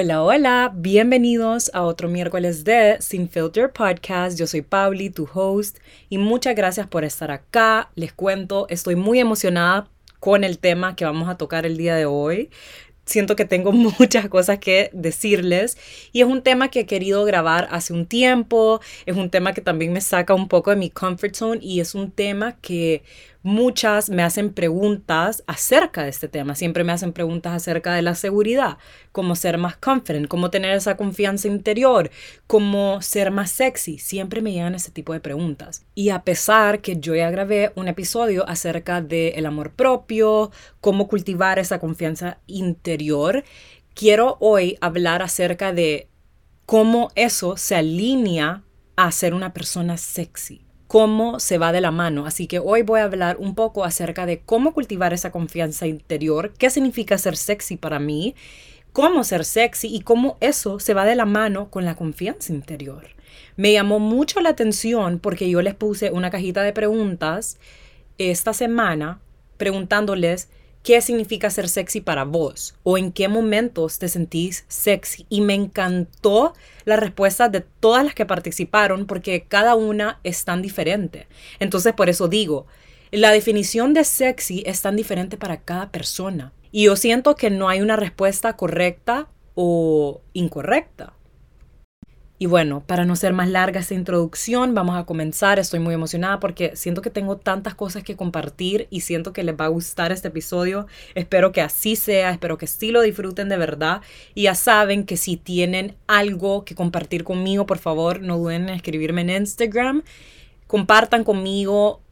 Hola, hola, bienvenidos a otro miércoles de Sin Filter Podcast. Yo soy Pauli, tu host, y muchas gracias por estar acá. Les cuento, estoy muy emocionada con el tema que vamos a tocar el día de hoy. Siento que tengo muchas cosas que decirles y es un tema que he querido grabar hace un tiempo, es un tema que también me saca un poco de mi comfort zone y es un tema que muchas me hacen preguntas acerca de este tema. Siempre me hacen preguntas acerca de la seguridad, cómo ser más confident, cómo tener esa confianza interior, cómo ser más sexy. Siempre me llegan ese tipo de preguntas. Y a pesar que yo ya grabé un episodio acerca del amor propio, cómo cultivar esa confianza interior, quiero hoy hablar acerca de cómo eso se alinea a ser una persona sexy cómo se va de la mano. Así que hoy voy a hablar un poco acerca de cómo cultivar esa confianza interior, qué significa ser sexy para mí, cómo ser sexy y cómo eso se va de la mano con la confianza interior. Me llamó mucho la atención porque yo les puse una cajita de preguntas esta semana preguntándoles qué significa ser sexy para vos o en qué momentos te sentís sexy. Y me encantó la respuesta de todas las que participaron porque cada una es tan diferente. Entonces por eso digo, la definición de sexy es tan diferente para cada persona. Y yo siento que no hay una respuesta correcta o incorrecta. Y bueno, para no ser más larga esta introducción, vamos a comenzar. Estoy muy emocionada porque siento que tengo tantas cosas que compartir y siento que les va a gustar este episodio. Espero que así sea, espero que sí lo disfruten de verdad. Y ya saben que si tienen algo que compartir conmigo, por favor, no duden en escribirme en Instagram. Compartan conmigo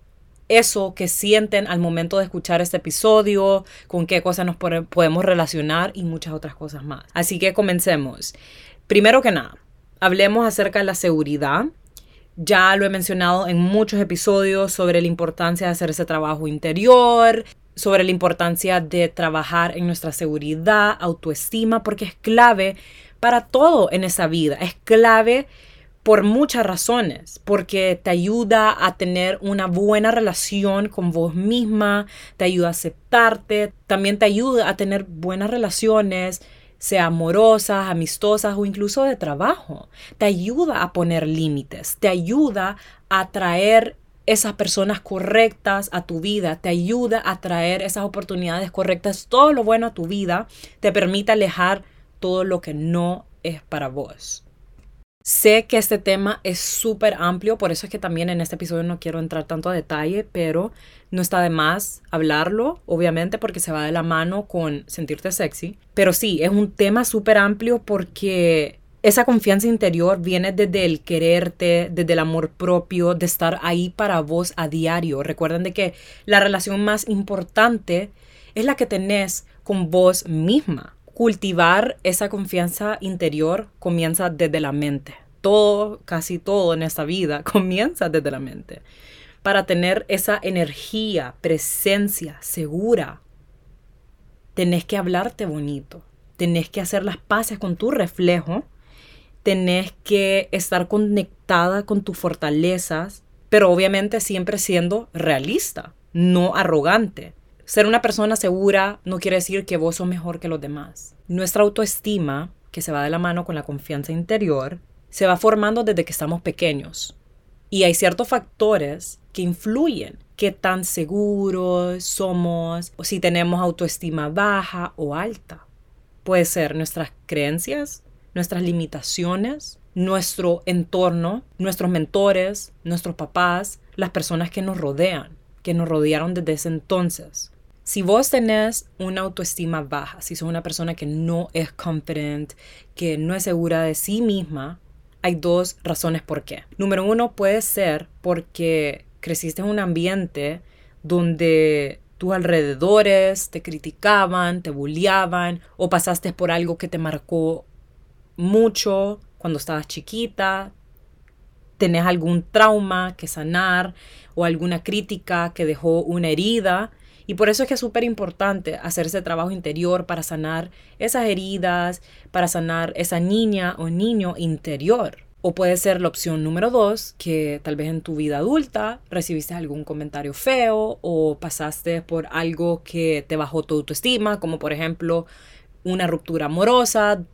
eso que sienten al momento de escuchar este episodio, con qué cosas nos podemos relacionar y muchas otras cosas más. Así que comencemos. Primero que nada hablemos acerca de la seguridad. Ya lo he mencionado en muchos episodios sobre la importancia de hacer ese trabajo interior, sobre la importancia de trabajar en nuestra seguridad, autoestima, porque es clave para todo en esa vida. Es clave por muchas razones, porque te ayuda a tener una buena relación con vos misma, te ayuda a aceptarte, también te ayuda a tener buenas relaciones sea amorosas, amistosas o incluso de trabajo. Te ayuda a poner límites, te ayuda a traer esas personas correctas a tu vida, te ayuda a traer esas oportunidades correctas, todo lo bueno a tu vida, te permite alejar todo lo que no es para vos. Sé que este tema es súper amplio, por eso es que también en este episodio no quiero entrar tanto a detalle, pero no está de más hablarlo, obviamente, porque se va de la mano con sentirte sexy. Pero sí, es un tema súper amplio porque esa confianza interior viene desde el quererte, desde el amor propio, de estar ahí para vos a diario. Recuerden de que la relación más importante es la que tenés con vos misma cultivar esa confianza interior comienza desde la mente. Todo, casi todo en esta vida comienza desde la mente. Para tener esa energía, presencia segura, tenés que hablarte bonito, tenés que hacer las paces con tu reflejo, tenés que estar conectada con tus fortalezas, pero obviamente siempre siendo realista, no arrogante. Ser una persona segura no quiere decir que vos sos mejor que los demás. Nuestra autoestima, que se va de la mano con la confianza interior, se va formando desde que estamos pequeños. Y hay ciertos factores que influyen qué tan seguros somos o si tenemos autoestima baja o alta. Puede ser nuestras creencias, nuestras limitaciones, nuestro entorno, nuestros mentores, nuestros papás, las personas que nos rodean, que nos rodearon desde ese entonces. Si vos tenés una autoestima baja, si sos una persona que no es confident, que no es segura de sí misma, hay dos razones por qué. Número uno puede ser porque creciste en un ambiente donde tus alrededores te criticaban, te bulliaban o pasaste por algo que te marcó mucho cuando estabas chiquita, tenés algún trauma que sanar o alguna crítica que dejó una herida y por eso es que es súper importante hacer ese trabajo interior para sanar esas heridas, para sanar esa niña o niño interior. O puede ser la opción número dos, que tal vez en tu vida adulta recibiste algún comentario feo o pasaste por algo que te bajó tu autoestima, como por ejemplo una ruptura amorosa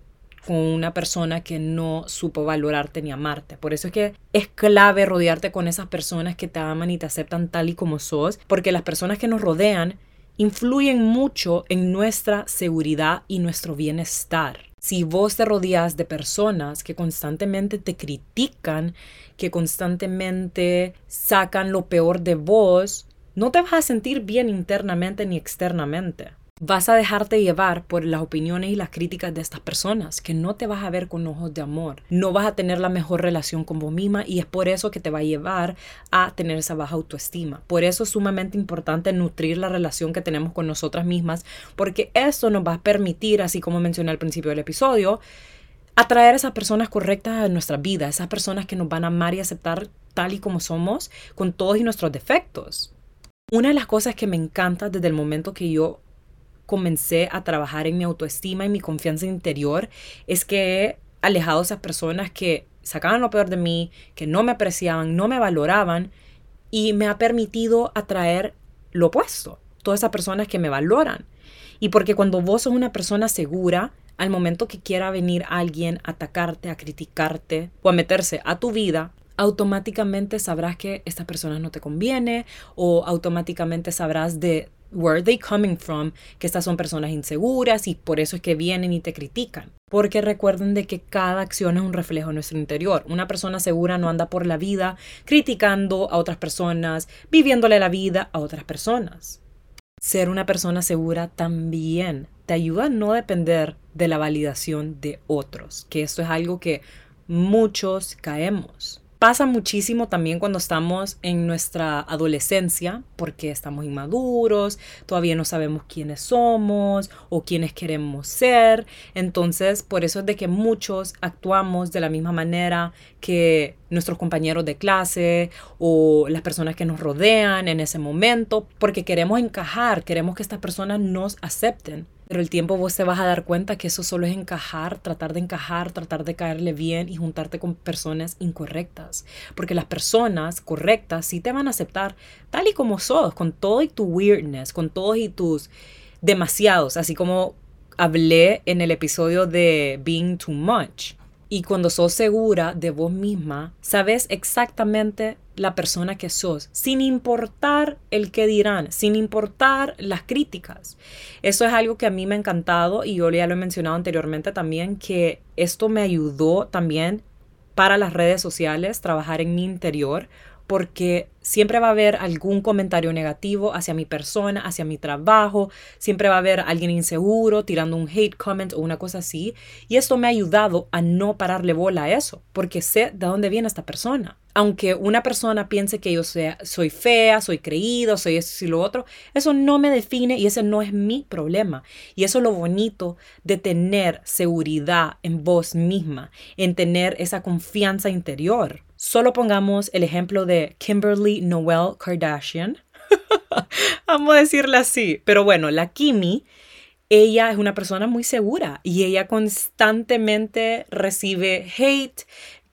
con una persona que no supo valorarte ni amarte. Por eso es que es clave rodearte con esas personas que te aman y te aceptan tal y como sos, porque las personas que nos rodean influyen mucho en nuestra seguridad y nuestro bienestar. Si vos te rodeas de personas que constantemente te critican, que constantemente sacan lo peor de vos, no te vas a sentir bien internamente ni externamente vas a dejarte llevar por las opiniones y las críticas de estas personas, que no te vas a ver con ojos de amor, no vas a tener la mejor relación con vos misma y es por eso que te va a llevar a tener esa baja autoestima. Por eso es sumamente importante nutrir la relación que tenemos con nosotras mismas, porque eso nos va a permitir, así como mencioné al principio del episodio, atraer a esas personas correctas a nuestra vida, esas personas que nos van a amar y aceptar tal y como somos, con todos y nuestros defectos. Una de las cosas que me encanta desde el momento que yo comencé a trabajar en mi autoestima y mi confianza interior es que he alejado a esas personas que sacaban lo peor de mí, que no me apreciaban, no me valoraban y me ha permitido atraer lo opuesto, todas esas personas que me valoran. Y porque cuando vos sos una persona segura, al momento que quiera venir alguien a atacarte, a criticarte o a meterse a tu vida, automáticamente sabrás que esta persona no te conviene o automáticamente sabrás de where are they coming from, que estas son personas inseguras y por eso es que vienen y te critican. Porque recuerden de que cada acción es un reflejo de nuestro interior. Una persona segura no anda por la vida criticando a otras personas, viviéndole la vida a otras personas. Ser una persona segura también te ayuda a no depender de la validación de otros, que esto es algo que muchos caemos. Pasa muchísimo también cuando estamos en nuestra adolescencia, porque estamos inmaduros, todavía no sabemos quiénes somos o quiénes queremos ser. Entonces, por eso es de que muchos actuamos de la misma manera que nuestros compañeros de clase o las personas que nos rodean en ese momento, porque queremos encajar, queremos que estas personas nos acepten. Pero el tiempo vos te vas a dar cuenta que eso solo es encajar, tratar de encajar, tratar de caerle bien y juntarte con personas incorrectas. Porque las personas correctas sí te van a aceptar tal y como sos, con todo y tu weirdness, con todos y tus demasiados, así como hablé en el episodio de Being Too Much. Y cuando sos segura de vos misma, sabes exactamente la persona que sos, sin importar el que dirán, sin importar las críticas. Eso es algo que a mí me ha encantado y yo ya lo he mencionado anteriormente también, que esto me ayudó también para las redes sociales, trabajar en mi interior, porque siempre va a haber algún comentario negativo hacia mi persona, hacia mi trabajo, siempre va a haber alguien inseguro tirando un hate comment o una cosa así, y esto me ha ayudado a no pararle bola a eso, porque sé de dónde viene esta persona. Aunque una persona piense que yo sea, soy fea, soy creído, soy esto y lo otro, eso no me define y ese no es mi problema. Y eso es lo bonito de tener seguridad en vos misma, en tener esa confianza interior. Solo pongamos el ejemplo de Kimberly Noel Kardashian. Vamos a decirla así. Pero bueno, la Kimi, ella es una persona muy segura y ella constantemente recibe hate,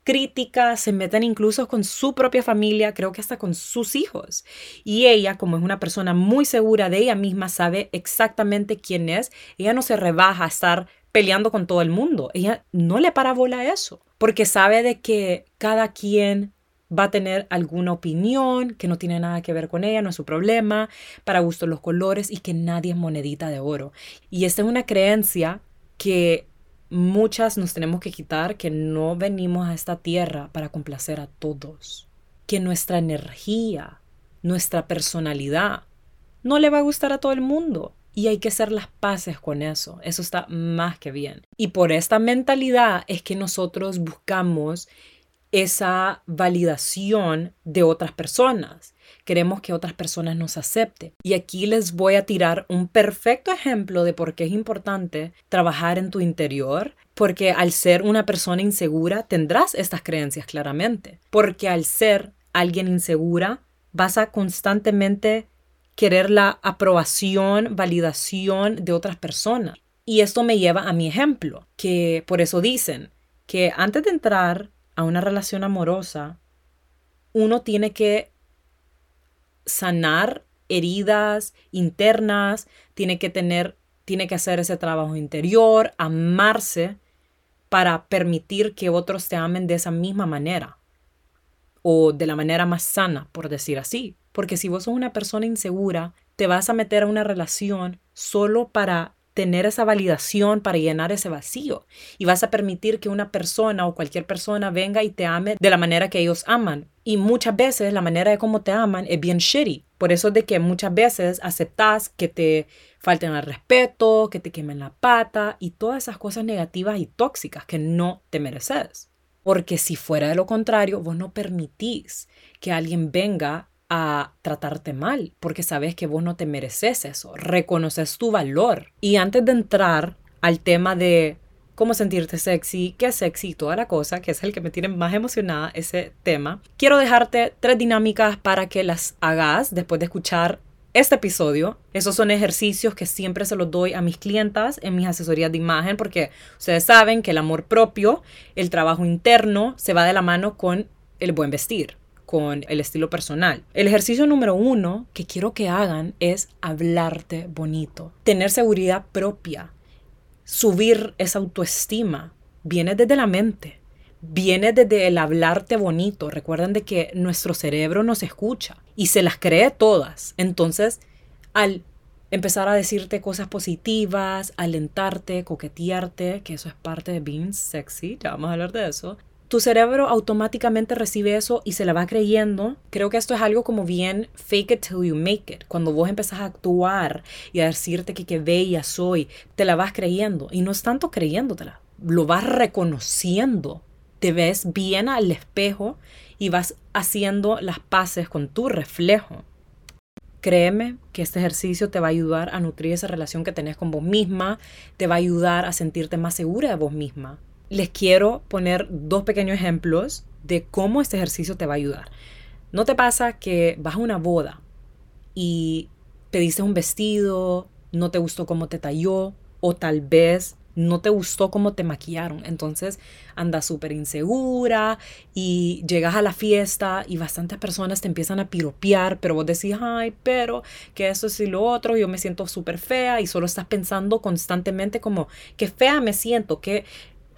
críticas, se meten incluso con su propia familia, creo que hasta con sus hijos. Y ella, como es una persona muy segura de ella misma, sabe exactamente quién es. Ella no se rebaja a estar peleando con todo el mundo. Ella no le para bola a eso porque sabe de que cada quien va a tener alguna opinión que no tiene nada que ver con ella, no es su problema, para gusto los colores y que nadie es monedita de oro. Y esta es una creencia que muchas nos tenemos que quitar, que no venimos a esta tierra para complacer a todos, que nuestra energía, nuestra personalidad, no le va a gustar a todo el mundo. Y hay que hacer las paces con eso. Eso está más que bien. Y por esta mentalidad es que nosotros buscamos esa validación de otras personas. Queremos que otras personas nos acepten. Y aquí les voy a tirar un perfecto ejemplo de por qué es importante trabajar en tu interior, porque al ser una persona insegura tendrás estas creencias claramente, porque al ser alguien insegura vas a constantemente querer la aprobación, validación de otras personas. Y esto me lleva a mi ejemplo, que por eso dicen que antes de entrar a una relación amorosa, uno tiene que sanar heridas internas, tiene que tener, tiene que hacer ese trabajo interior, amarse para permitir que otros te amen de esa misma manera o de la manera más sana, por decir así. Porque si vos sos una persona insegura, te vas a meter a una relación solo para tener esa validación para llenar ese vacío y vas a permitir que una persona o cualquier persona venga y te ame de la manera que ellos aman. Y muchas veces la manera de cómo te aman es bien shitty. Por eso es de que muchas veces aceptas que te falten al respeto, que te quemen la pata y todas esas cosas negativas y tóxicas que no te mereces. Porque si fuera de lo contrario, vos no permitís que alguien venga a tratarte mal, porque sabes que vos no te mereces eso, reconoces tu valor. Y antes de entrar al tema de cómo sentirte sexy, qué es sexy toda la cosa, que es el que me tiene más emocionada ese tema, quiero dejarte tres dinámicas para que las hagas después de escuchar este episodio. Esos son ejercicios que siempre se los doy a mis clientas en mis asesorías de imagen porque ustedes saben que el amor propio, el trabajo interno, se va de la mano con el buen vestir con el estilo personal. El ejercicio número uno que quiero que hagan es hablarte bonito, tener seguridad propia, subir esa autoestima. Viene desde la mente, viene desde el hablarte bonito. Recuerden de que nuestro cerebro nos escucha y se las cree todas. Entonces, al empezar a decirte cosas positivas, alentarte, coquetearte, que eso es parte de being sexy, ya vamos a hablar de eso, tu cerebro automáticamente recibe eso y se la va creyendo. Creo que esto es algo como bien fake it till you make it. Cuando vos empezás a actuar y a decirte que qué bella soy, te la vas creyendo. Y no es tanto creyéndotela, lo vas reconociendo. Te ves bien al espejo y vas haciendo las paces con tu reflejo. Créeme que este ejercicio te va a ayudar a nutrir esa relación que tenés con vos misma, te va a ayudar a sentirte más segura de vos misma les quiero poner dos pequeños ejemplos de cómo este ejercicio te va a ayudar. ¿No te pasa que vas a una boda y pediste un vestido, no te gustó cómo te talló o tal vez no te gustó cómo te maquillaron. Entonces andas súper insegura y llegas a la fiesta y bastantes personas te empiezan a piropear, pero vos decís, ay, pero que eso es y lo otro, yo me siento súper fea y solo estás pensando constantemente como, qué fea me siento, que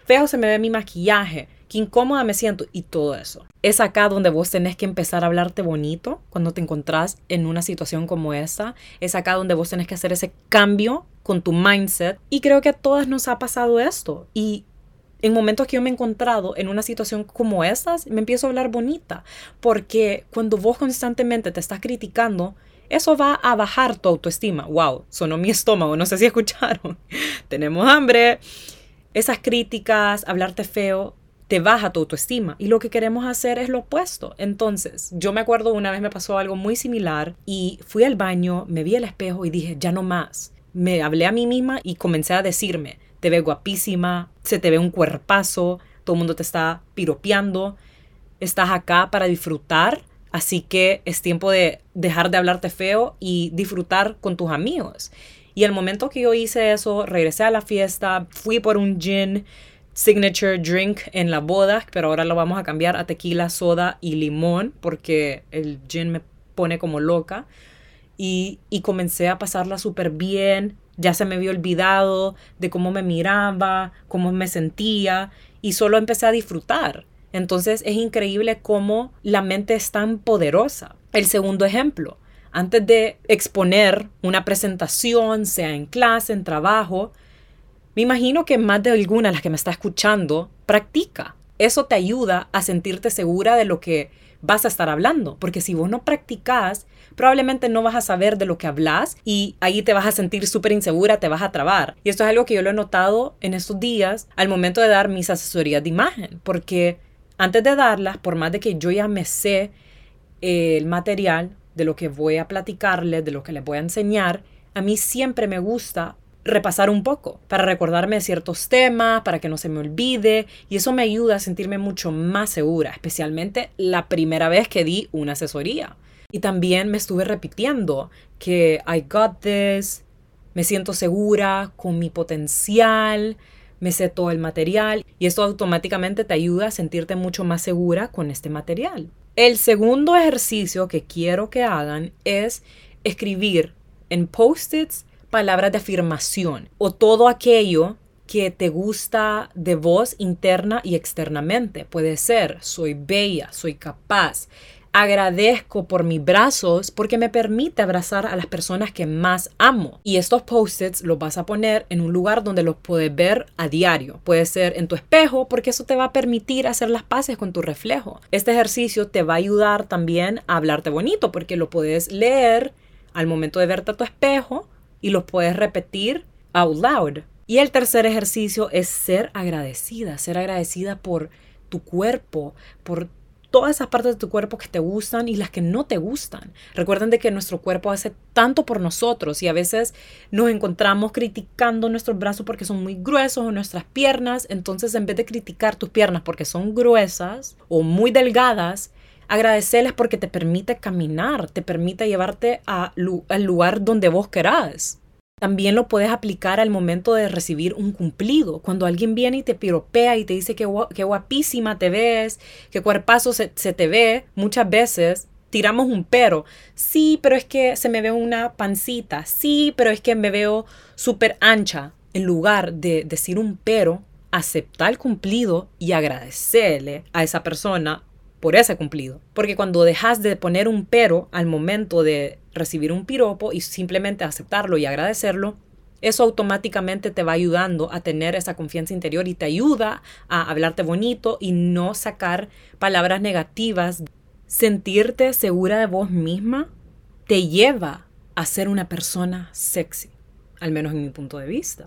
feo se me ve mi maquillaje, qué incómoda me siento y todo eso. Es acá donde vos tenés que empezar a hablarte bonito cuando te encontrás en una situación como esta. Es acá donde vos tenés que hacer ese cambio con tu mindset. Y creo que a todas nos ha pasado esto. Y en momentos que yo me he encontrado en una situación como estas, me empiezo a hablar bonita. Porque cuando vos constantemente te estás criticando, eso va a bajar tu autoestima. Wow, sonó mi estómago, no sé si escucharon. Tenemos hambre esas críticas, hablarte feo, te baja tu autoestima. Y lo que queremos hacer es lo opuesto. Entonces, yo me acuerdo una vez me pasó algo muy similar y fui al baño, me vi al espejo y dije, ya no más. Me hablé a mí misma y comencé a decirme, te ve guapísima, se te ve un cuerpazo, todo el mundo te está piropeando, estás acá para disfrutar, así que es tiempo de dejar de hablarte feo y disfrutar con tus amigos. Y el momento que yo hice eso, regresé a la fiesta, fui por un gin signature drink en la boda, pero ahora lo vamos a cambiar a tequila, soda y limón, porque el gin me pone como loca. Y, y comencé a pasarla súper bien. Ya se me había olvidado de cómo me miraba, cómo me sentía, y solo empecé a disfrutar. Entonces es increíble cómo la mente es tan poderosa. El segundo ejemplo, antes de exponer una presentación, sea en clase, en trabajo, me imagino que más de alguna de las que me está escuchando practica. Eso te ayuda a sentirte segura de lo que vas a estar hablando, porque si vos no practicas, probablemente no vas a saber de lo que hablas y ahí te vas a sentir súper insegura, te vas a trabar. Y esto es algo que yo lo he notado en estos días al momento de dar mis asesorías de imagen, porque antes de darlas, por más de que yo ya me sé el material, de lo que voy a platicarles, de lo que les voy a enseñar, a mí siempre me gusta repasar un poco para recordarme ciertos temas, para que no se me olvide y eso me ayuda a sentirme mucho más segura, especialmente la primera vez que di una asesoría. Y también me estuve repitiendo que I got this, me siento segura con mi potencial, me sé todo el material y esto automáticamente te ayuda a sentirte mucho más segura con este material. El segundo ejercicio que quiero que hagan es escribir en post-its palabras de afirmación o todo aquello que te gusta de vos interna y externamente. Puede ser, soy bella, soy capaz, agradezco por mis brazos porque me permite abrazar a las personas que más amo. Y estos post-its los vas a poner en un lugar donde los puedes ver a diario. Puede ser en tu espejo porque eso te va a permitir hacer las paces con tu reflejo. Este ejercicio te va a ayudar también a hablarte bonito porque lo puedes leer al momento de verte a tu espejo y los puedes repetir out loud. Y el tercer ejercicio es ser agradecida, ser agradecida por tu cuerpo, por todas esas partes de tu cuerpo que te gustan y las que no te gustan. Recuerden de que nuestro cuerpo hace tanto por nosotros y a veces nos encontramos criticando nuestros brazos porque son muy gruesos o nuestras piernas. Entonces, en vez de criticar tus piernas porque son gruesas o muy delgadas, agradecerles porque te permite caminar, te permite llevarte al lugar donde vos querás. También lo puedes aplicar al momento de recibir un cumplido. Cuando alguien viene y te piropea y te dice que, guapísima te ves, que cuerpazo se, se te ve, muchas veces tiramos un pero. Sí, pero es que se me ve una pancita. Sí, pero es que me veo súper ancha. En lugar de decir un pero, aceptar el cumplido y agradecerle a esa persona por ese cumplido. Porque cuando dejas de poner un pero al momento de recibir un piropo y simplemente aceptarlo y agradecerlo, eso automáticamente te va ayudando a tener esa confianza interior y te ayuda a hablarte bonito y no sacar palabras negativas. Sentirte segura de vos misma te lleva a ser una persona sexy, al menos en mi punto de vista.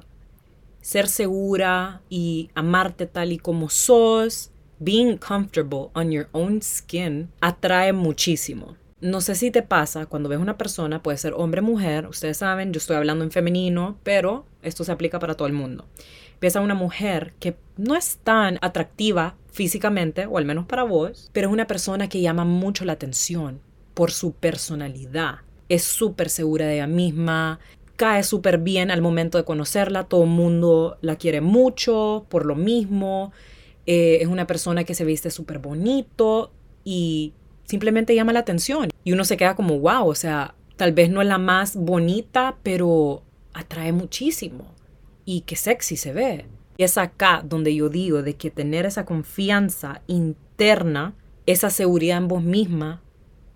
Ser segura y amarte tal y como sos being comfortable on your own skin atrae muchísimo. No sé si te pasa cuando ves una persona, puede ser hombre o mujer, ustedes saben, yo estoy hablando en femenino, pero esto se aplica para todo el mundo. Ves a una mujer que no es tan atractiva físicamente, o al menos para vos, pero es una persona que llama mucho la atención por su personalidad. Es súper segura de ella misma, cae súper bien al momento de conocerla, todo el mundo la quiere mucho por lo mismo, eh, es una persona que se viste súper bonito y simplemente llama la atención. Y uno se queda como, wow, o sea, tal vez no es la más bonita, pero atrae muchísimo. Y qué sexy se ve. Y es acá donde yo digo de que tener esa confianza interna, esa seguridad en vos misma,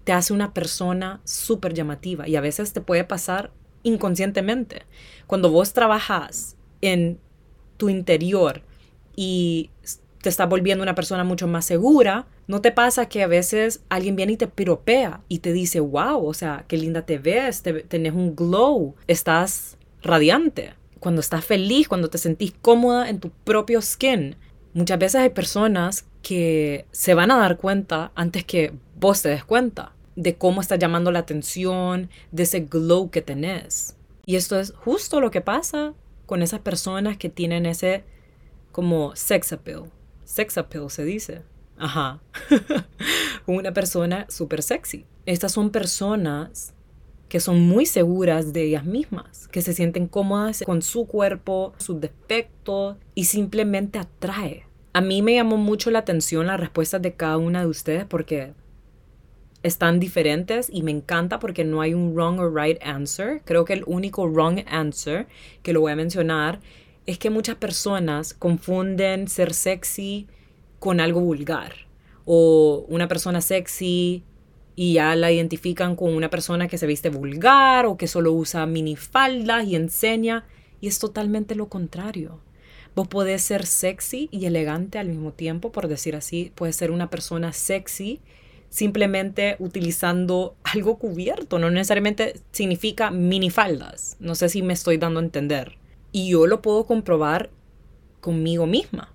te hace una persona súper llamativa. Y a veces te puede pasar inconscientemente. Cuando vos trabajas en tu interior y te estás volviendo una persona mucho más segura. ¿No te pasa que a veces alguien viene y te piropea y te dice, wow, o sea, qué linda te ves, te, tenés un glow, estás radiante? Cuando estás feliz, cuando te sentís cómoda en tu propio skin. Muchas veces hay personas que se van a dar cuenta antes que vos te des cuenta de cómo estás llamando la atención, de ese glow que tenés. Y esto es justo lo que pasa con esas personas que tienen ese como sex appeal, sex appeal se dice. Ajá. una persona súper sexy. Estas son personas que son muy seguras de ellas mismas, que se sienten cómodas con su cuerpo, sus defectos y simplemente atrae. A mí me llamó mucho la atención las respuestas de cada una de ustedes porque están diferentes y me encanta porque no hay un wrong or right answer. Creo que el único wrong answer que lo voy a mencionar es que muchas personas confunden ser sexy con algo vulgar. O una persona sexy y ya la identifican con una persona que se viste vulgar o que solo usa minifaldas y enseña. Y es totalmente lo contrario. Vos podés ser sexy y elegante al mismo tiempo, por decir así. Puedes ser una persona sexy simplemente utilizando algo cubierto. No necesariamente significa minifaldas. No sé si me estoy dando a entender. Y yo lo puedo comprobar conmigo misma.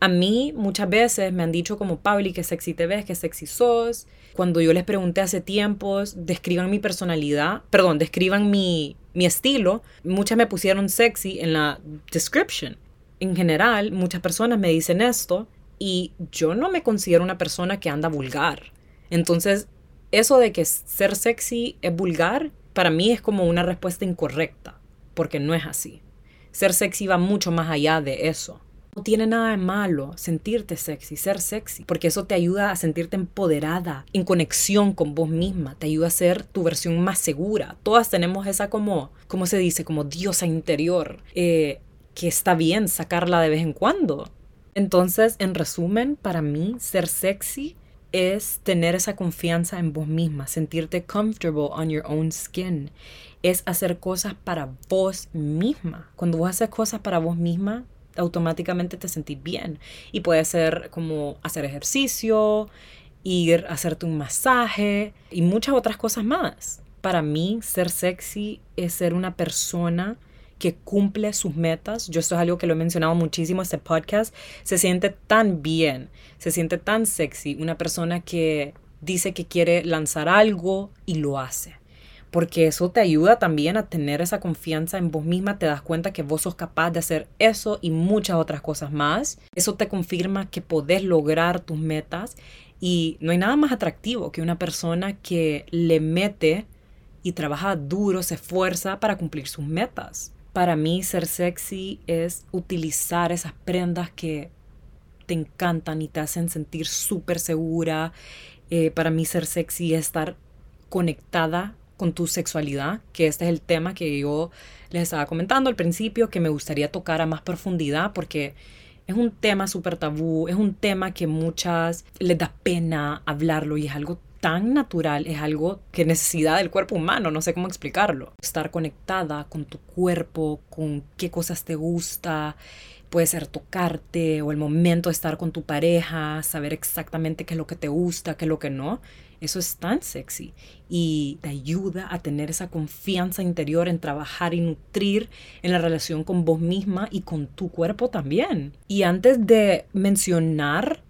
A mí muchas veces me han dicho como, Pauli, que sexy te ves, que sexy sos. Cuando yo les pregunté hace tiempos, describan mi personalidad, perdón, describan mi, mi estilo, muchas me pusieron sexy en la description. En general, muchas personas me dicen esto y yo no me considero una persona que anda vulgar. Entonces, eso de que ser sexy es vulgar, para mí es como una respuesta incorrecta, porque no es así. Ser sexy va mucho más allá de eso. No tiene nada de malo sentirte sexy, ser sexy, porque eso te ayuda a sentirte empoderada, en conexión con vos misma, te ayuda a ser tu versión más segura. Todas tenemos esa como, ¿cómo se dice? Como diosa interior. Eh, que está bien sacarla de vez en cuando. Entonces, en resumen, para mí, ser sexy es tener esa confianza en vos misma, sentirte comfortable on your own skin. Es hacer cosas para vos misma. Cuando vos haces cosas para vos misma, automáticamente te sentís bien. Y puede ser como hacer ejercicio, ir a hacerte un masaje y muchas otras cosas más. Para mí, ser sexy es ser una persona que cumple sus metas. Yo esto es algo que lo he mencionado muchísimo en este podcast. Se siente tan bien, se siente tan sexy. Una persona que dice que quiere lanzar algo y lo hace. Porque eso te ayuda también a tener esa confianza en vos misma, te das cuenta que vos sos capaz de hacer eso y muchas otras cosas más. Eso te confirma que podés lograr tus metas y no hay nada más atractivo que una persona que le mete y trabaja duro, se esfuerza para cumplir sus metas. Para mí ser sexy es utilizar esas prendas que te encantan y te hacen sentir súper segura. Eh, para mí ser sexy es estar conectada con tu sexualidad, que este es el tema que yo les estaba comentando al principio, que me gustaría tocar a más profundidad porque es un tema súper tabú, es un tema que muchas les da pena hablarlo y es algo tan natural, es algo que necesidad del cuerpo humano, no sé cómo explicarlo. Estar conectada con tu cuerpo, con qué cosas te gusta, puede ser tocarte o el momento de estar con tu pareja, saber exactamente qué es lo que te gusta, qué es lo que no. Eso es tan sexy y te ayuda a tener esa confianza interior en trabajar y nutrir en la relación con vos misma y con tu cuerpo también. Y antes de mencionar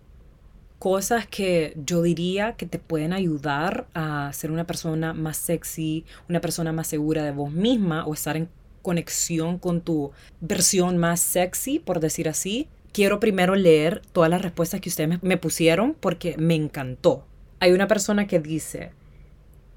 cosas que yo diría que te pueden ayudar a ser una persona más sexy, una persona más segura de vos misma o estar en conexión con tu versión más sexy, por decir así. Quiero primero leer todas las respuestas que ustedes me pusieron porque me encantó. Hay una persona que dice,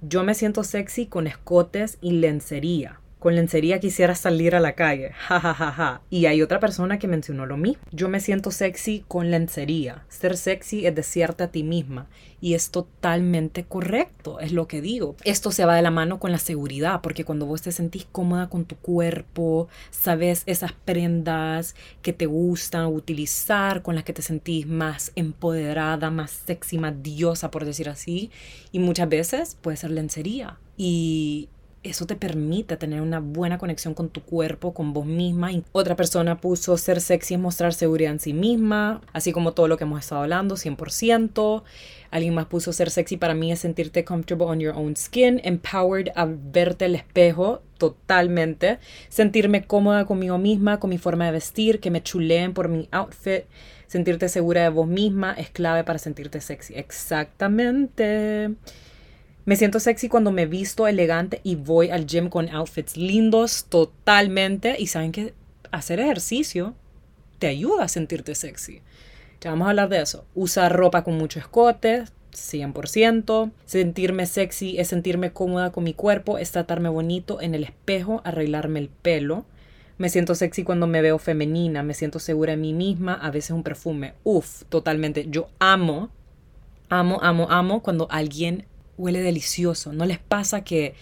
yo me siento sexy con escotes y lencería. Con lencería quisiera salir a la calle. Ja, ja, ja, ja. Y hay otra persona que mencionó lo mismo. Yo me siento sexy con lencería. Ser sexy es decirte a ti misma. Y es totalmente correcto, es lo que digo. Esto se va de la mano con la seguridad, porque cuando vos te sentís cómoda con tu cuerpo, sabes esas prendas que te gustan utilizar, con las que te sentís más empoderada, más sexy, más diosa, por decir así. Y muchas veces puede ser lencería. Y eso te permite tener una buena conexión con tu cuerpo, con vos misma. Y otra persona puso ser sexy es mostrar seguridad en sí misma, así como todo lo que hemos estado hablando, 100%. Alguien más puso ser sexy para mí es sentirte comfortable on your own skin, empowered a verte al espejo totalmente, sentirme cómoda conmigo misma, con mi forma de vestir, que me chuleen por mi outfit, sentirte segura de vos misma es clave para sentirte sexy. Exactamente. Me siento sexy cuando me visto elegante y voy al gym con outfits lindos totalmente. Y saben que hacer ejercicio te ayuda a sentirte sexy. Ya vamos a hablar de eso. Usar ropa con mucho escote, 100%. Sentirme sexy es sentirme cómoda con mi cuerpo, es tratarme bonito en el espejo, arreglarme el pelo. Me siento sexy cuando me veo femenina, me siento segura de mí misma, a veces un perfume. Uf, totalmente. Yo amo, amo, amo, amo cuando alguien huele delicioso. ¿No les pasa que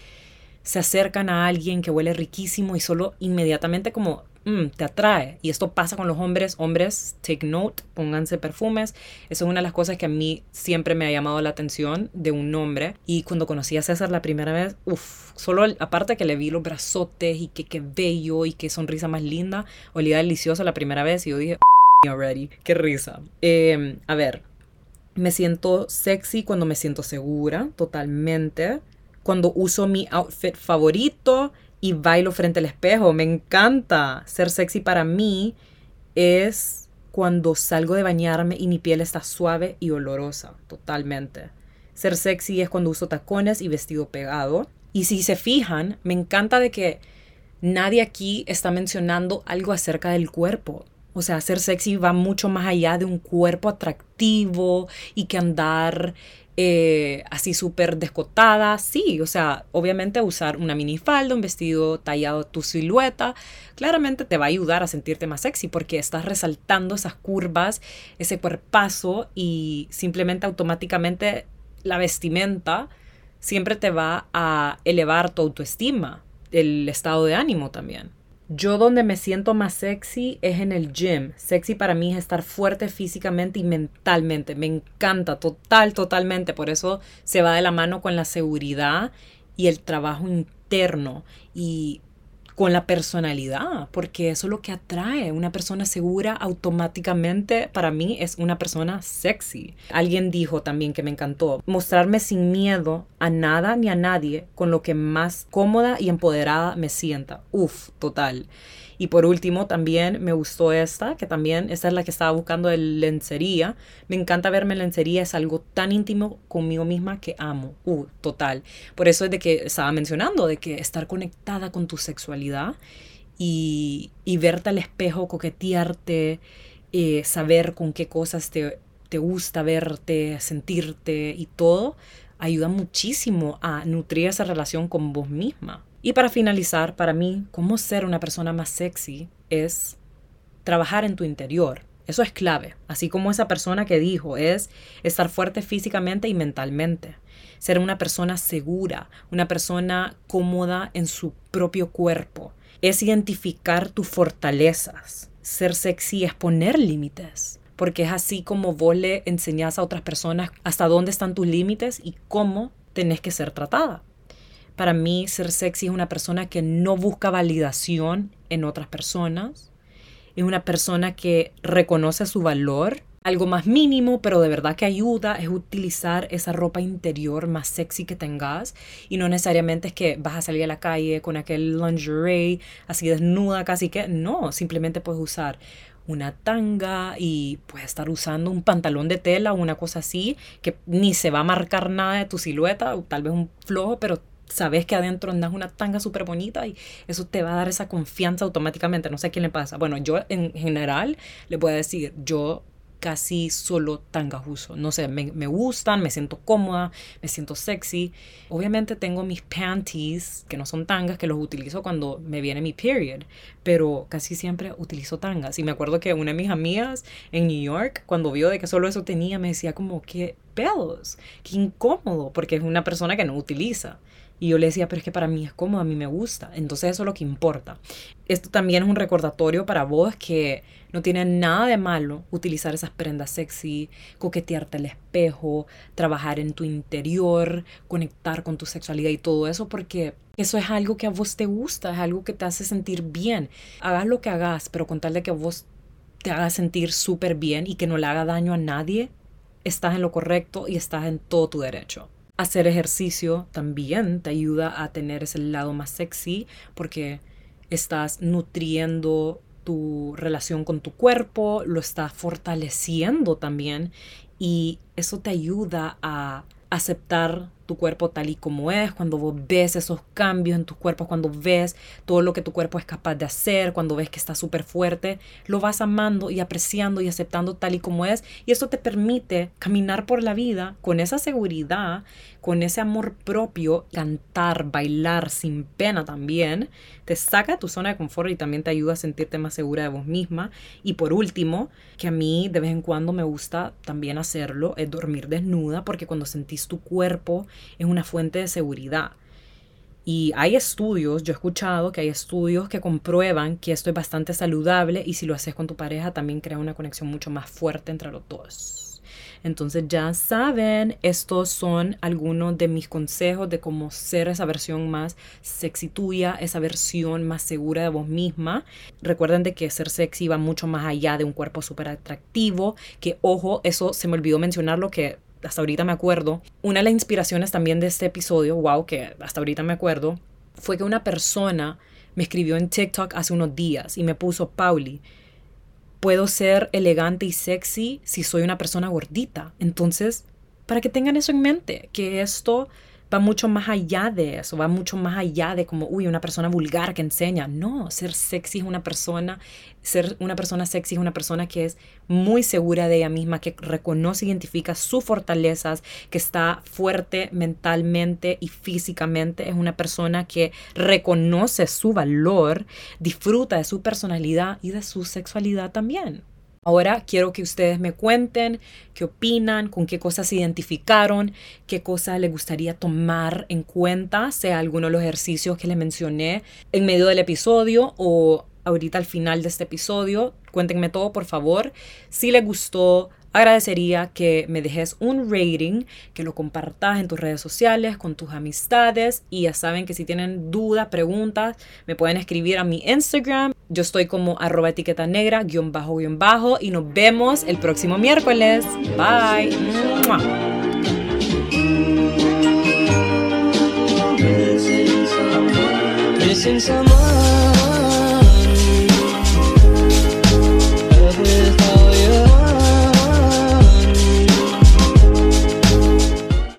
se acercan a alguien que huele riquísimo y solo inmediatamente como mm, te atrae? Y esto pasa con los hombres. Hombres, take note, pónganse perfumes. Eso es una de las cosas que a mí siempre me ha llamado la atención de un hombre. Y cuando conocí a César la primera vez, uff, solo aparte que le vi los brazotes y que qué bello y qué sonrisa más linda, olía delicioso la primera vez y yo dije, already, qué risa. Em, a ver, me siento sexy cuando me siento segura, totalmente. Cuando uso mi outfit favorito y bailo frente al espejo. Me encanta. Ser sexy para mí es cuando salgo de bañarme y mi piel está suave y olorosa, totalmente. Ser sexy es cuando uso tacones y vestido pegado. Y si se fijan, me encanta de que nadie aquí está mencionando algo acerca del cuerpo. O sea, ser sexy va mucho más allá de un cuerpo atractivo y que andar eh, así súper descotada. Sí, o sea, obviamente usar una minifalda, un vestido tallado a tu silueta, claramente te va a ayudar a sentirte más sexy porque estás resaltando esas curvas, ese cuerpazo y simplemente automáticamente la vestimenta siempre te va a elevar tu autoestima, el estado de ánimo también. Yo donde me siento más sexy es en el gym. Sexy para mí es estar fuerte físicamente y mentalmente. Me encanta total, totalmente. Por eso se va de la mano con la seguridad y el trabajo interno. Y con la personalidad, porque eso es lo que atrae. Una persona segura automáticamente para mí es una persona sexy. Alguien dijo también que me encantó, mostrarme sin miedo a nada ni a nadie con lo que más cómoda y empoderada me sienta. Uf, total. Y por último, también me gustó esta, que también esta es la que estaba buscando de lencería. Me encanta verme en lencería, es algo tan íntimo conmigo misma que amo. Uh, total. Por eso es de que estaba mencionando, de que estar conectada con tu sexualidad y, y verte al espejo, coquetearte, eh, saber con qué cosas te, te gusta verte, sentirte y todo, ayuda muchísimo a nutrir esa relación con vos misma. Y para finalizar, para mí, cómo ser una persona más sexy es trabajar en tu interior. Eso es clave, así como esa persona que dijo, es estar fuerte físicamente y mentalmente. Ser una persona segura, una persona cómoda en su propio cuerpo. Es identificar tus fortalezas. Ser sexy es poner límites, porque es así como vos le enseñás a otras personas hasta dónde están tus límites y cómo tenés que ser tratada. Para mí, ser sexy es una persona que no busca validación en otras personas. Es una persona que reconoce su valor. Algo más mínimo, pero de verdad que ayuda, es utilizar esa ropa interior más sexy que tengas. Y no necesariamente es que vas a salir a la calle con aquel lingerie así desnuda, casi que. No, simplemente puedes usar una tanga y puedes estar usando un pantalón de tela o una cosa así que ni se va a marcar nada de tu silueta, tal vez un flojo, pero sabes que adentro andas una tanga súper bonita y eso te va a dar esa confianza automáticamente. No sé a quién le pasa. Bueno, yo en general le a decir, yo casi solo tangas uso. No sé, me, me, gustan, me siento cómoda, me siento sexy. Obviamente tengo mis panties, que no son tangas, que los utilizo cuando me viene mi period, pero casi siempre utilizo tangas. Y me acuerdo que una de mis amigas en New York, cuando vio de que solo eso tenía, me decía como, qué pedos, qué incómodo, porque es una persona que no utiliza. Y yo le decía, pero es que para mí es cómodo, a mí me gusta. Entonces eso es lo que importa. Esto también es un recordatorio para vos que no tiene nada de malo utilizar esas prendas sexy, coquetearte al espejo, trabajar en tu interior, conectar con tu sexualidad y todo eso, porque eso es algo que a vos te gusta, es algo que te hace sentir bien. Hagas lo que hagas, pero con tal de que vos te haga sentir súper bien y que no le haga daño a nadie, estás en lo correcto y estás en todo tu derecho. Hacer ejercicio también te ayuda a tener ese lado más sexy porque estás nutriendo tu relación con tu cuerpo, lo estás fortaleciendo también y eso te ayuda a aceptar tu cuerpo tal y como es, cuando vos ves esos cambios en tu cuerpo, cuando ves todo lo que tu cuerpo es capaz de hacer, cuando ves que está súper fuerte, lo vas amando y apreciando y aceptando tal y como es. Y eso te permite caminar por la vida con esa seguridad, con ese amor propio, cantar, bailar sin pena también. Te saca de tu zona de confort y también te ayuda a sentirte más segura de vos misma. Y por último, que a mí de vez en cuando me gusta también hacerlo, es dormir desnuda, porque cuando sentís tu cuerpo, es una fuente de seguridad. Y hay estudios, yo he escuchado que hay estudios que comprueban que esto es bastante saludable y si lo haces con tu pareja también crea una conexión mucho más fuerte entre los dos. Entonces ya saben, estos son algunos de mis consejos de cómo ser esa versión más sexy tuya, esa versión más segura de vos misma. Recuerden de que ser sexy va mucho más allá de un cuerpo súper atractivo, que ojo, eso se me olvidó mencionarlo que hasta ahorita me acuerdo, una de las inspiraciones también de este episodio, wow, que hasta ahorita me acuerdo, fue que una persona me escribió en TikTok hace unos días y me puso, Pauli, puedo ser elegante y sexy si soy una persona gordita. Entonces, para que tengan eso en mente, que esto va mucho más allá de eso, va mucho más allá de como, uy, una persona vulgar que enseña. No, ser sexy es una persona, ser una persona sexy es una persona que es muy segura de ella misma, que reconoce identifica sus fortalezas, que está fuerte mentalmente y físicamente, es una persona que reconoce su valor, disfruta de su personalidad y de su sexualidad también. Ahora quiero que ustedes me cuenten qué opinan, con qué cosas se identificaron, qué cosas les gustaría tomar en cuenta, sea alguno de los ejercicios que les mencioné en medio del episodio o ahorita al final de este episodio. Cuéntenme todo, por favor. Si les gustó, agradecería que me dejes un rating, que lo compartas en tus redes sociales, con tus amistades y ya saben que si tienen dudas, preguntas, me pueden escribir a mi Instagram. Yo estoy como arroba etiqueta negra, guion bajo, guion bajo y nos vemos el próximo miércoles. Bye.